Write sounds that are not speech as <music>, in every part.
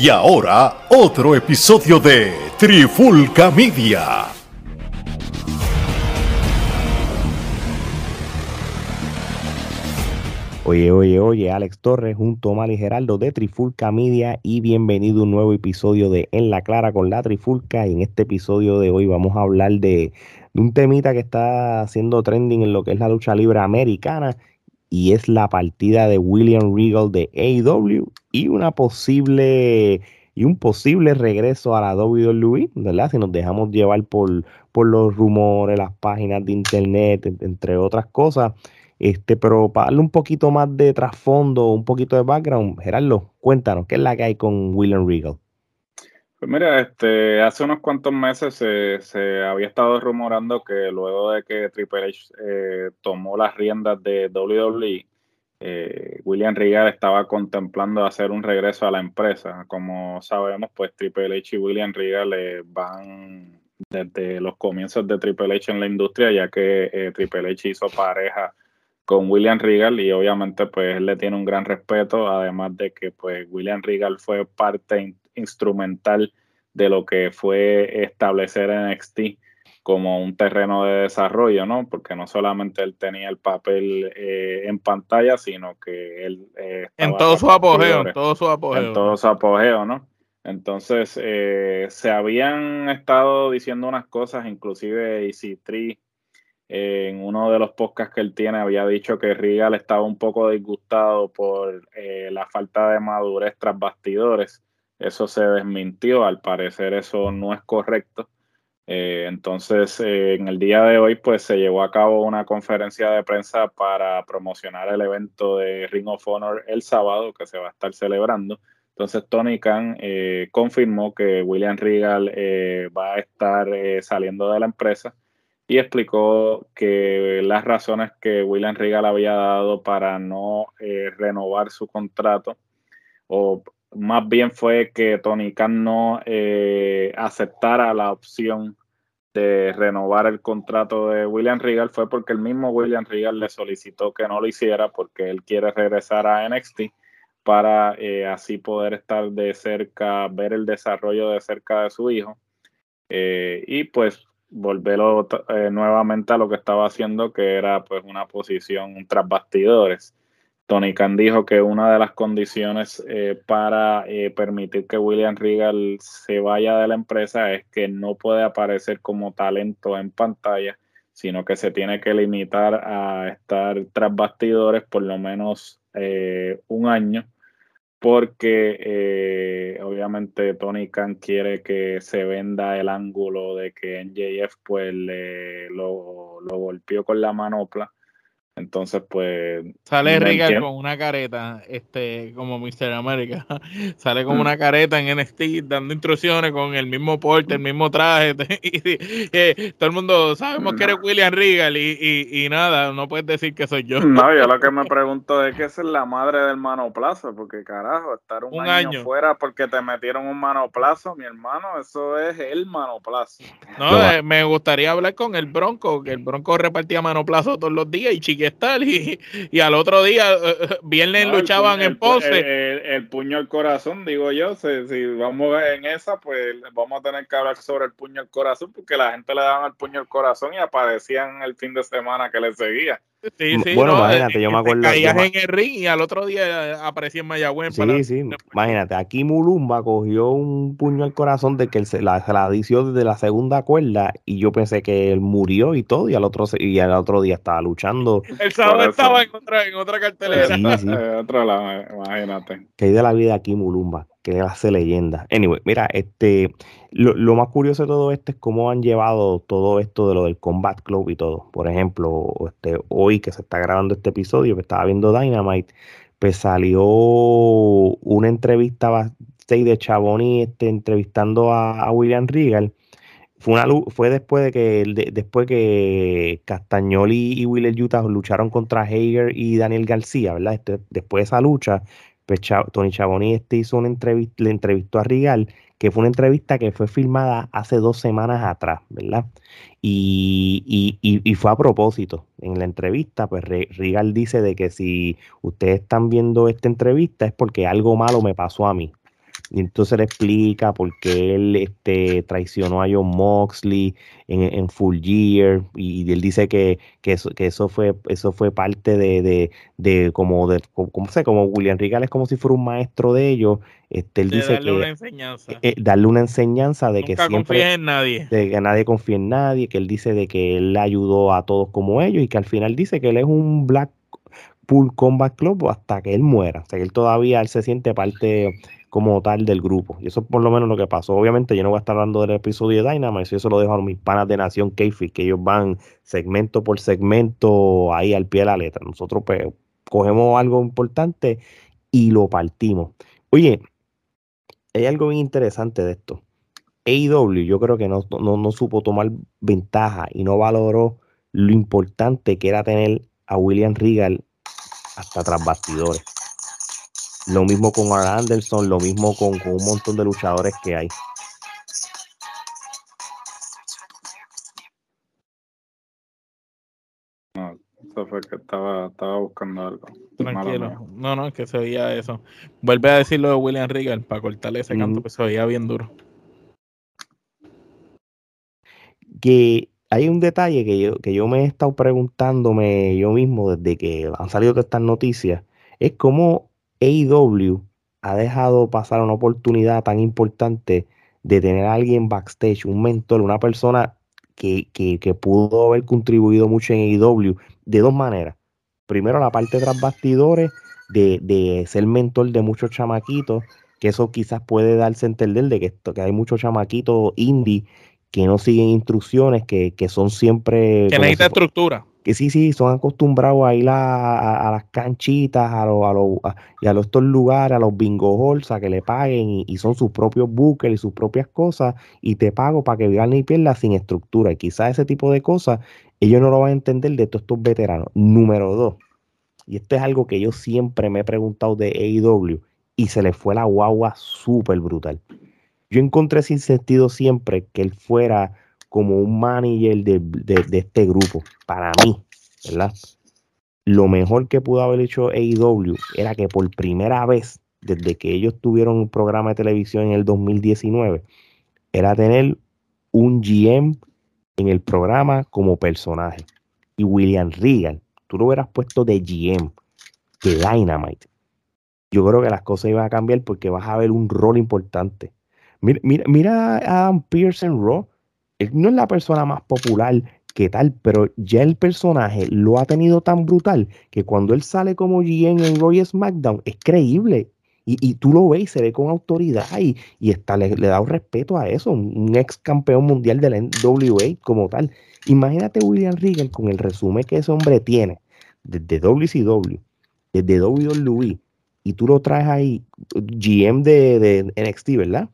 Y ahora, otro episodio de Trifulca Media. Oye, oye, oye, Alex Torres junto a Mali Geraldo de Trifulca Media y bienvenido a un nuevo episodio de En la Clara con la Trifulca. Y en este episodio de hoy vamos a hablar de, de un temita que está haciendo trending en lo que es la lucha libre americana y es la partida de William Regal de AEW y una posible y un posible regreso a la WWE, ¿verdad? Si nos dejamos llevar por, por los rumores, las páginas de internet, entre otras cosas. Este, pero para darle un poquito más de trasfondo, un poquito de background, Gerardo, cuéntanos, ¿qué es la que hay con William Regal? Pues mira, este, hace unos cuantos meses se, había estado rumorando que luego de que Triple H eh, tomó las riendas de WWE, eh, William Regal estaba contemplando hacer un regreso a la empresa. Como sabemos, pues Triple H y William Regal eh, van desde los comienzos de Triple H en la industria, ya que Triple H hizo pareja con William Regal y obviamente pues él le tiene un gran respeto, además de que pues William Regal fue parte instrumental de lo que fue establecer NXT como un terreno de desarrollo, ¿no? Porque no solamente él tenía el papel eh, en pantalla, sino que él... Eh, en todo su apogeo, en todo su apogeo. En todo su apogeo, ¿no? Entonces, eh, se habían estado diciendo unas cosas, inclusive EC3 en uno de los podcasts que él tiene había dicho que Regal estaba un poco disgustado por eh, la falta de madurez tras bastidores. Eso se desmintió, al parecer eso no es correcto. Eh, entonces, eh, en el día de hoy, pues se llevó a cabo una conferencia de prensa para promocionar el evento de Ring of Honor el sábado que se va a estar celebrando. Entonces, Tony Khan confirmó que William Regal va a estar saliendo de la empresa y explicó que las razones que William Regal había dado para no eh, renovar su contrato, o más bien fue que Tony Khan no eh, aceptara la opción de renovar el contrato de William Regal, fue porque el mismo William Regal le solicitó que no lo hiciera porque él quiere regresar a NXT para eh, así poder estar de cerca, ver el desarrollo de cerca de su hijo. y pues volverlo eh, nuevamente a lo que estaba haciendo, que era pues una posición tras bastidores. Tony Khan dijo que una de las condiciones eh, para eh, permitir que William Regal se vaya de la empresa es que no puede aparecer como talento en pantalla, sino que se tiene que limitar a estar tras bastidores por lo menos un año porque eh, obviamente Tony Khan quiere que se venda el ángulo de que NJF pues le, lo, lo golpeó con la manopla entonces, pues. Sale Regal con una careta, este, como Mr. America. <laughs> Sale con mm. una careta en NXT dando instrucciones con el mismo porte, el mismo traje. <laughs> y, todo el mundo sabemos que eres William Regal y, y, nada, no puedes decir que soy yo. No, yo lo que me <laughs> pregunto es que esa es la madre del manoplazo, porque carajo, estar un, año, fuera porque te metieron un manoplazo, mi hermano, eso es el manoplazo. No, eh, me gustaría hablar con el Bronco, que el Bronco repartía manoplazo todos los días y chique y, y al otro día, eh, eh, viernes luchaban en pose. El, puño al corazón, digo yo, si, vamos en esa, pues vamos a tener que hablar sobre el puño al corazón, porque la gente le daban el puño al corazón y aparecían el fin de semana que le seguía. Sí, sí, bueno, imagínate, yo me acuerdo. Caías en el ring y al otro día aparecía en Mayagüez. Sí, sí, imagínate, aquí Mulumba cogió un puño al corazón de que él se la, se la desde la segunda cuerda y yo pensé que él murió y todo y al otro, y al otro día estaba luchando. El sábado estaba en otra, en otra cartelera. Sí, sí. <laughs> otro lado, imagínate. Que hay de la vida aquí Mulumba que hace leyenda. Anyway, mira, este, lo, más curioso de todo esto es cómo han llevado todo esto de lo del Combat Club y todo. Por ejemplo, este, hoy que se está grabando este episodio, que estaba viendo Dynamite, pues salió una entrevista de Chaboni este, entrevistando a, William Regal. Fue, una, fue después de que después que Castagnoli y Willer Utah lucharon contra Hager y Daniel García, ¿verdad? Este, después de esa lucha, pues Tony Chaboni este hizo una entrevista, le entrevistó a Rigal, que fue una entrevista que fue filmada hace dos semanas atrás, ¿verdad? Y, y, fue a propósito. En la entrevista, pues Rigal dice de que si ustedes están viendo esta entrevista es porque algo malo me pasó a mí. Y entonces le explica por qué él este, traicionó a John Moxley en, Full Year. Y, él dice que, que, eso, que eso fue eso fue parte de, de, de como de como, sé, como William Regal es como si fuera un maestro de ellos. Este, él dice darle que una enseñanza. Eh, darle una enseñanza de que siempre en nadie. De que nadie confía en nadie, que él dice de que él ayudó a todos como ellos y que al final dice que él es un Black Pool Combat Club hasta que él muera. O sea, que él todavía él se siente parte como tal del grupo. Y eso es por lo menos lo que pasó. Obviamente yo no voy a estar hablando del episodio de Dynamite, eso lo dejo a mis panas de Nación Keifi, que ellos van segmento por segmento ahí al pie de la letra. Nosotros pues cogemos algo importante y lo partimos. Oye, hay algo bien interesante de esto. AEW yo creo que no, no supo tomar ventaja y no valoró lo importante que era tener a William Regal hasta tras bastidores. Lo mismo con Arn Anderson, lo mismo con, un montón de luchadores que hay. No, eso fue que estaba, estaba buscando algo. Tranquilo. No, no, es que se veía eso. Vuelve a decirlo de William Regal para cortarle ese canto que se veía bien duro. Que hay un detalle que yo, que yo me he estado preguntándome yo mismo desde que han salido todas estas noticias. Es cómo AEW ha dejado pasar una oportunidad tan importante de tener a alguien backstage, un mentor, una persona que, pudo haber contribuido mucho en AEW de dos maneras. Primero, la parte tras bastidores de, de, ser mentor de muchos chamaquitos, que eso quizás puede darse a entender de que, que hay muchos chamaquitos indie que no siguen instrucciones, que, son siempre... Que necesita estructura que sí, sí, son acostumbrados a ir a, las canchitas, a, los, a, y a estos lugares, a los bingo halls, a que le paguen y, son sus propios buques y sus propias cosas y te pago para que vean y pierdas sin estructura. Y quizás ese tipo de cosas ellos no lo van a entender de todos estos veteranos. Número dos, y esto es algo que yo siempre me he preguntado de AEW y se le fue la guagua súper brutal. Yo encontré sin sentido siempre que él fuera como un manager de, este grupo, para mí, ¿verdad? Lo mejor que pudo haber hecho AEW era que por primera vez, desde que ellos tuvieron un programa de televisión en el 2019, era tener un GM en el programa como personaje. Y William Regal, tú lo hubieras puesto de GM, de Dynamite. Yo creo que las cosas iban a cambiar porque vas a ver un rol importante. Mira, mira, mira a Adam Pearson Raw él no es la persona más popular que tal, pero ya el personaje lo ha tenido tan brutal que cuando él sale como GM en Roy SmackDown es creíble. Y, tú lo ves y se ve con autoridad y, y está, le, da un respeto a eso, un, ex campeón mundial de la NWA como tal. Imagínate William Regal con el resumen que ese hombre tiene desde WCW, desde WWE, y tú lo traes ahí, GM de, de NXT, ¿verdad?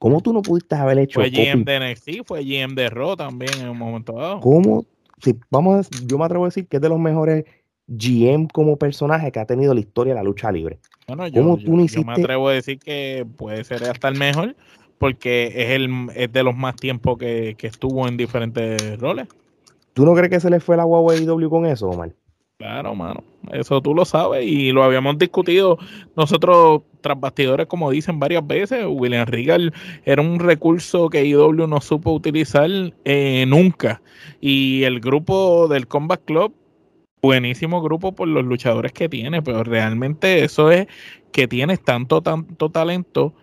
¿Cómo tú no pudiste haber hecho? Fue GM de NXT, fue GM de Raw también en un momento dado. ¿Cómo? Si, vamos a, yo me atrevo a decir que es de los mejores GM como personaje que ha tenido la historia de la lucha libre. Bueno, yo, tú me atrevo a decir que puede ser hasta el mejor porque es, el, es de los más tiempos que, que estuvo en diferentes roles. ¿Tú no crees que se le fue la Huawei W con eso, Omar? Claro, mano. Eso tú lo sabes y lo habíamos discutido nosotros tras bastidores, como dicen varias veces. William Regal era un recurso que IW no supo utilizar eh, nunca. Y el grupo del Combat Club, buenísimo grupo por los luchadores que tiene, pero realmente eso es que tienes tanto, tanto talento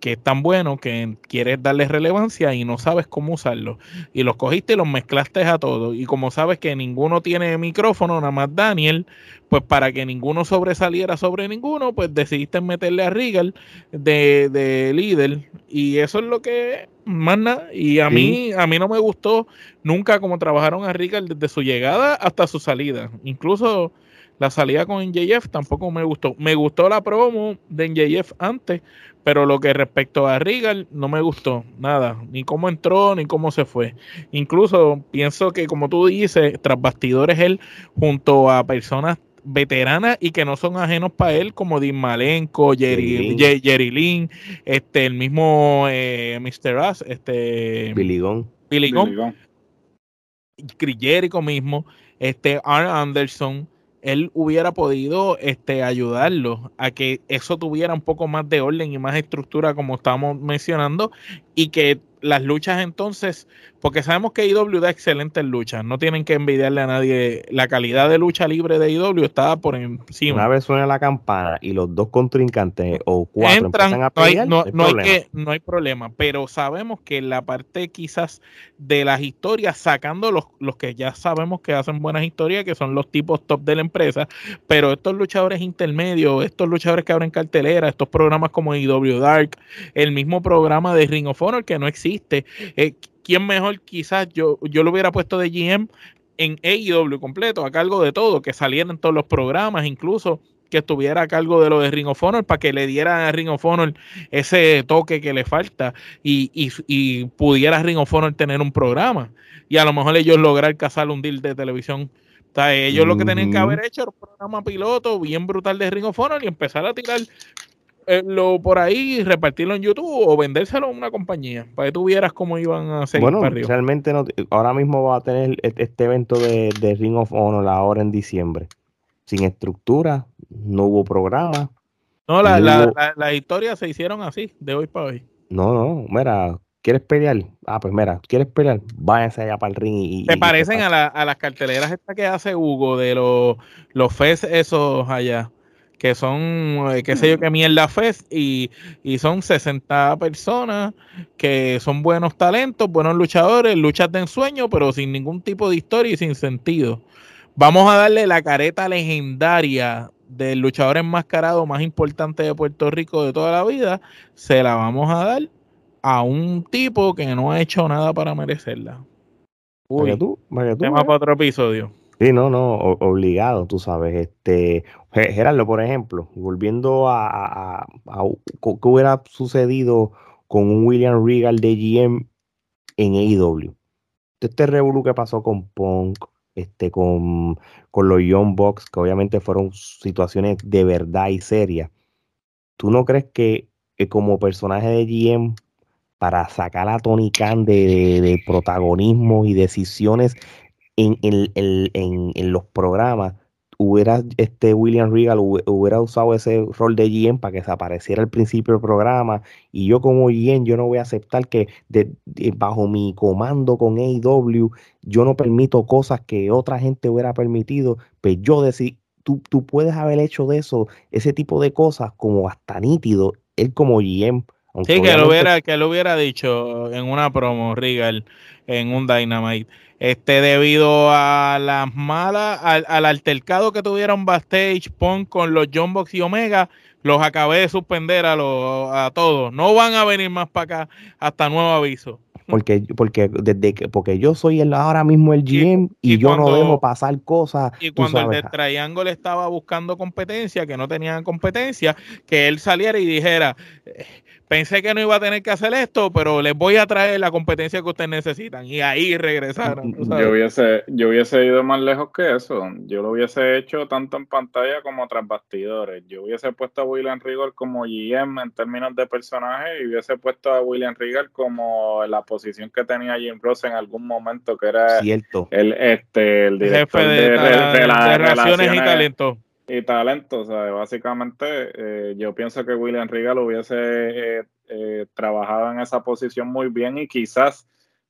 que es tan bueno que quieres darle relevancia y no sabes cómo usarlo. Y los cogiste y los mezclaste a todos. Y como sabes que ninguno tiene micrófono, nada más Daniel, pues para que ninguno sobresaliera sobre ninguno, pues decidiste meterle a Regal de, líder. Y eso es lo que más nada. Y a mí, a mí no me gustó nunca como trabajaron a Regal desde su llegada hasta su salida. Incluso la salida con NJF tampoco me gustó. Me gustó la promo de NJF antes, pero lo que respecto a Regal no me gustó nada, ni cómo entró, ni cómo se fue. Incluso pienso que, como tú dices, tras bastidores él, junto a personas veteranas y que no son ajenos para él, como Dean Malenko, Jerry, Jerry, Lynn, este, el mismo eh, Mr. Ass, este, Billy Gunn. Billy Gunn. Chris Jericho mismo, este, Arn Anderson, él hubiera podido este, ayudarlo a que eso tuviera un poco más de orden y más estructura, como estábamos mencionando, y que las luchas entonces, porque sabemos que IW da excelentes luchas, no tienen que envidiarle a nadie. La calidad de lucha libre de IW está por encima. Una vez suena la campana y los dos contrincantes o cuatro entran a pelear, no, hay, no, hay que, no hay problema, pero sabemos que la parte quizás de las historias, sacando los, los que ya sabemos que hacen buenas historias, que son los tipos top de la empresa, pero estos luchadores intermedios, estos luchadores que abren cartelera, estos programas como IW Dark, el mismo programa de Ring of Honor que no existe eh, ¿Quién mejor? Quizás yo, yo lo hubiera puesto de GM en AEW completo, a cargo de todo, que salieran todos los programas, incluso que estuviera a cargo de lo de Ring of Honor para que le diera a Ring of Honor ese toque que le falta y, y, pudiera Ring of Honor tener un programa y a lo mejor ellos lograr cazar un deal de televisión. ellos lo que tenían que haber hecho era un programa piloto bien brutal de Ring of Honor y empezar a tirar eh, lo por ahí repartirlo en YouTube o vendérselo a una compañía para que tú vieras cómo iban a seguir bueno, realmente no, ahora mismo va a tener este evento de, Ring of Honor ahora en diciembre. Sin estructura, no hubo programa. No, las la, historias se hicieron así, de hoy para hoy. No, no, mira, ¿quieres pelear? Ah, pues mira, ¿quieres pelear? Váyanse allá para el ring y... Se parecen a, a, las carteleras estas que hace Hugo de los, los FES esos allá que son, eh, qué sé yo, qué mierda Fest, y, y son 60 personas que son buenos talentos, buenos luchadores, luchas de ensueño, pero sin ningún tipo de historia y sin sentido. Vamos a darle la careta legendaria del luchador enmascarado más importante de Puerto Rico de toda la vida, se la vamos a dar a un tipo que no ha hecho nada para merecerla. Uy, tú, tú, tema para otro episodio. Sí, no, no, obligado, tú sabes. Este, Gerardo, por ejemplo, volviendo a, qué hubiera sucedido con un William Regal de GM en AEW. Este revuelo que pasó con Punk, este, con, con los Young Bucks, que obviamente fueron situaciones de verdad y serias. ¿Tú no crees que, como personaje de GM, para sacar a Tony Khan de, de protagonismo y decisiones en, los programas hubiera este William Regal hubiera usado ese rol de GM para que se apareciera al principio del programa y yo como GM yo no voy a aceptar que bajo mi comando con AEW yo no permito cosas que otra gente hubiera permitido pues yo decir tú, tú puedes haber hecho de eso ese tipo de cosas como hasta nítido él como GM sí que lo hubiera que lo hubiera dicho en una promo Regal en un Dynamite este, debido a las malas, al, altercado que tuvieron backstage, Punk con los John Box y Omega, los acabé de suspender a, los, a todos. No van a venir más para acá hasta nuevo aviso. Porque, porque desde que, porque yo soy el, ahora mismo el GM y, yo no debo pasar cosas. Y cuando el de Triangle estaba buscando competencia, que no tenían competencia, que él saliera y dijera, pensé que no iba a tener que hacer esto, pero les voy a traer la competencia que ustedes necesitan. Y ahí regresaron. Yo hubiese, yo hubiese ido más lejos que eso. Yo lo hubiese hecho tanto en pantalla como tras bastidores. Yo hubiese puesto a William Regal como GM en términos de personaje y hubiese puesto a William Regal como la posición que tenía Jim Ross en algún momento, que era el, este, el director de, relaciones y talento y talento. O sea, básicamente eh, yo pienso que William Regal hubiese eh, eh, trabajado en esa posición muy bien y quizás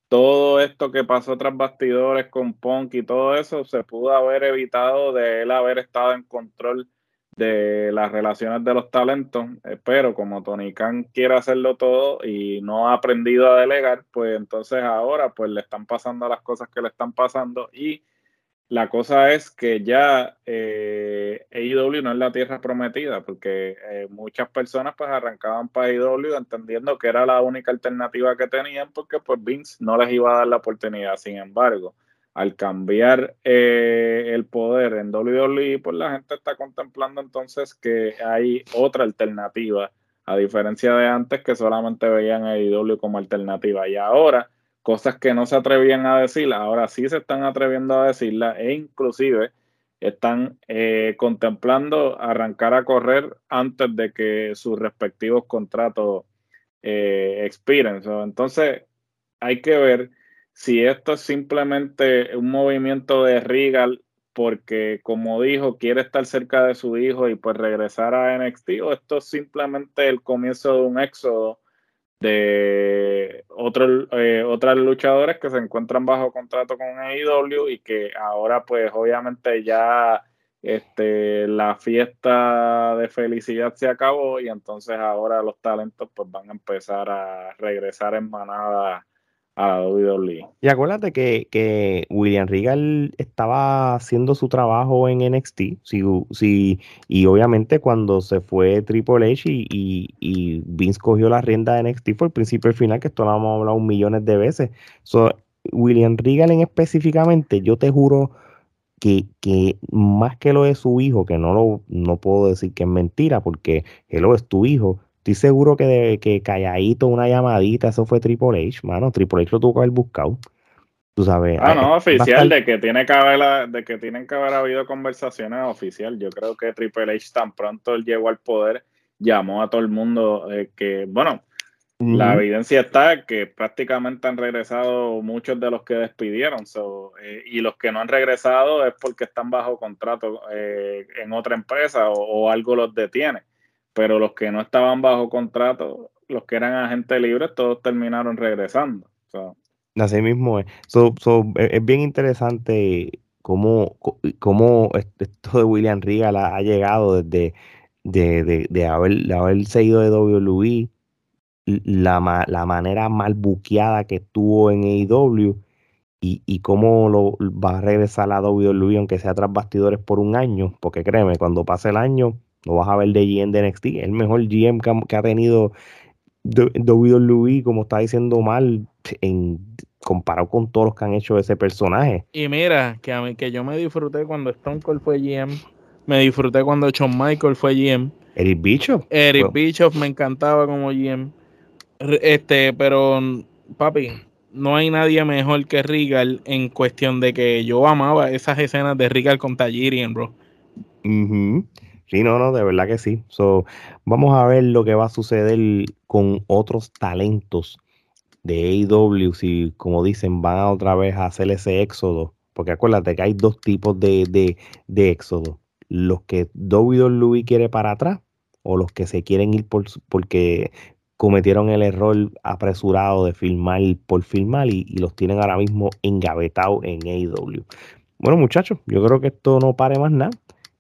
todo esto que pasó tras bastidores con Punk y todo eso se pudo haber evitado de él haber estado en control de las relaciones de los talentos, pero como Tony Khan quiere hacerlo todo y no ha aprendido a delegar, pues entonces ahora pues le están pasando las cosas que le están pasando y la cosa es que ya eh, AEW no es la tierra prometida, porque eh, muchas personas pues arrancaban para AEW entendiendo que era la única alternativa que tenían, porque pues Vince no les iba a dar la oportunidad. Sin embargo, al cambiar eh, el poder en WWE, pues la gente está contemplando entonces que hay otra alternativa, a diferencia de antes que solamente veían a AEW como alternativa. Y ahora cosas que no se atrevían a decir, ahora sí se están atreviendo a decirla e inclusive están eh, contemplando arrancar a correr antes de que sus respectivos contratos eh, expiren. entonces hay que ver si esto es simplemente un movimiento de Regal porque como dijo, quiere estar cerca de su hijo y pues regresar a NXT o esto es simplemente el comienzo de un éxodo de otros eh, otras luchadores que se encuentran bajo contrato con AEW y que ahora pues obviamente ya este, la fiesta de felicidad se acabó y entonces ahora los talentos pues van a empezar a regresar en manada a la WWE. Y acuérdate que, que William Regal estaba haciendo su trabajo en NXT, sí, y obviamente cuando se fue Triple H y, y, Vince cogió la rienda de NXT fue el principio y el final, que esto lo hemos hablado millones de veces. So, William Regal en específicamente, yo te juro que, que, más que lo de su hijo, que no lo no puedo decir que es mentira, porque él es tu hijo, estoy seguro que de que calladito, una llamadita, eso fue Triple H, mano. Triple H lo tuvo que haber buscado. Tú sabes. Ah, no, oficial, de que tiene que haber de que tienen que haber habido conversaciones oficial. Yo creo que Triple H tan pronto él llegó al poder, llamó a todo el mundo eh, que, bueno, la evidencia está que prácticamente han regresado muchos de los que despidieron. Eh, y los que no han regresado es porque están bajo contrato eh, en otra empresa o, algo los detiene. Pero los que no estaban bajo contrato, los que eran agentes libres, todos terminaron regresando. Así mismo es. E, es bien interesante cómo, cómo esto de William Regal ha, llegado desde de, de, haber, de haberse ido de WWE la, la manera mal buqueada que estuvo en AEW y, y cómo lo va a regresar a WWE aunque sea tras bastidores por un año, porque créeme, cuando pase el año lo vas a ver de GM de NXT, el mejor GM que, ha tenido WWE, como está diciendo mal, en comparado con todos los que han hecho ese personaje. Y mira, que a mí, que yo me disfruté cuando Stone Cold fue GM, me disfruté cuando Shawn Michael fue GM. Eric Bischoff. Eric Bischoff me encantaba como GM. Este, pero papi, no hay nadie mejor que Regal en cuestión de que yo amaba esas escenas de Regal con Tajirian, bro. Sí, no, no, de verdad que sí. So, vamos a ver lo que va a suceder con otros talentos de AEW, si como dicen, van a otra vez a hacer ese éxodo. Porque acuérdate que hay dos tipos de, de, de éxodo. Los que WWE quiere para atrás o los que se quieren ir por, porque cometieron el error apresurado de filmar por filmar y, los tienen ahora mismo engavetados en AEW. Bueno, muchachos, yo creo que esto no pare más nada.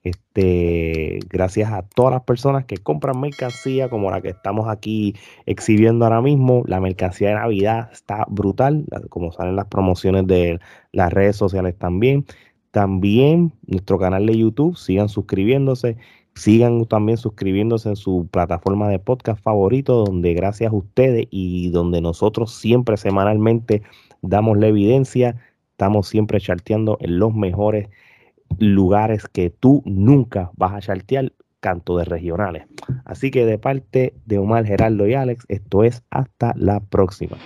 Este, gracias a todas las personas que compran mercancía como la que estamos aquí exhibiendo ahora mismo. La mercancía de Navidad está brutal, como salen las promociones de las redes sociales también. También nuestro canal de YouTube, sigan suscribiéndose Sigan también suscribiéndose en su plataforma de podcast favorito, donde gracias a ustedes y donde nosotros siempre semanalmente damos la evidencia, estamos siempre charteando en los mejores lugares que tú nunca vas a chartear, canto de regionales. Así que de parte de Omar, Geraldo y Alex, esto es hasta la próxima.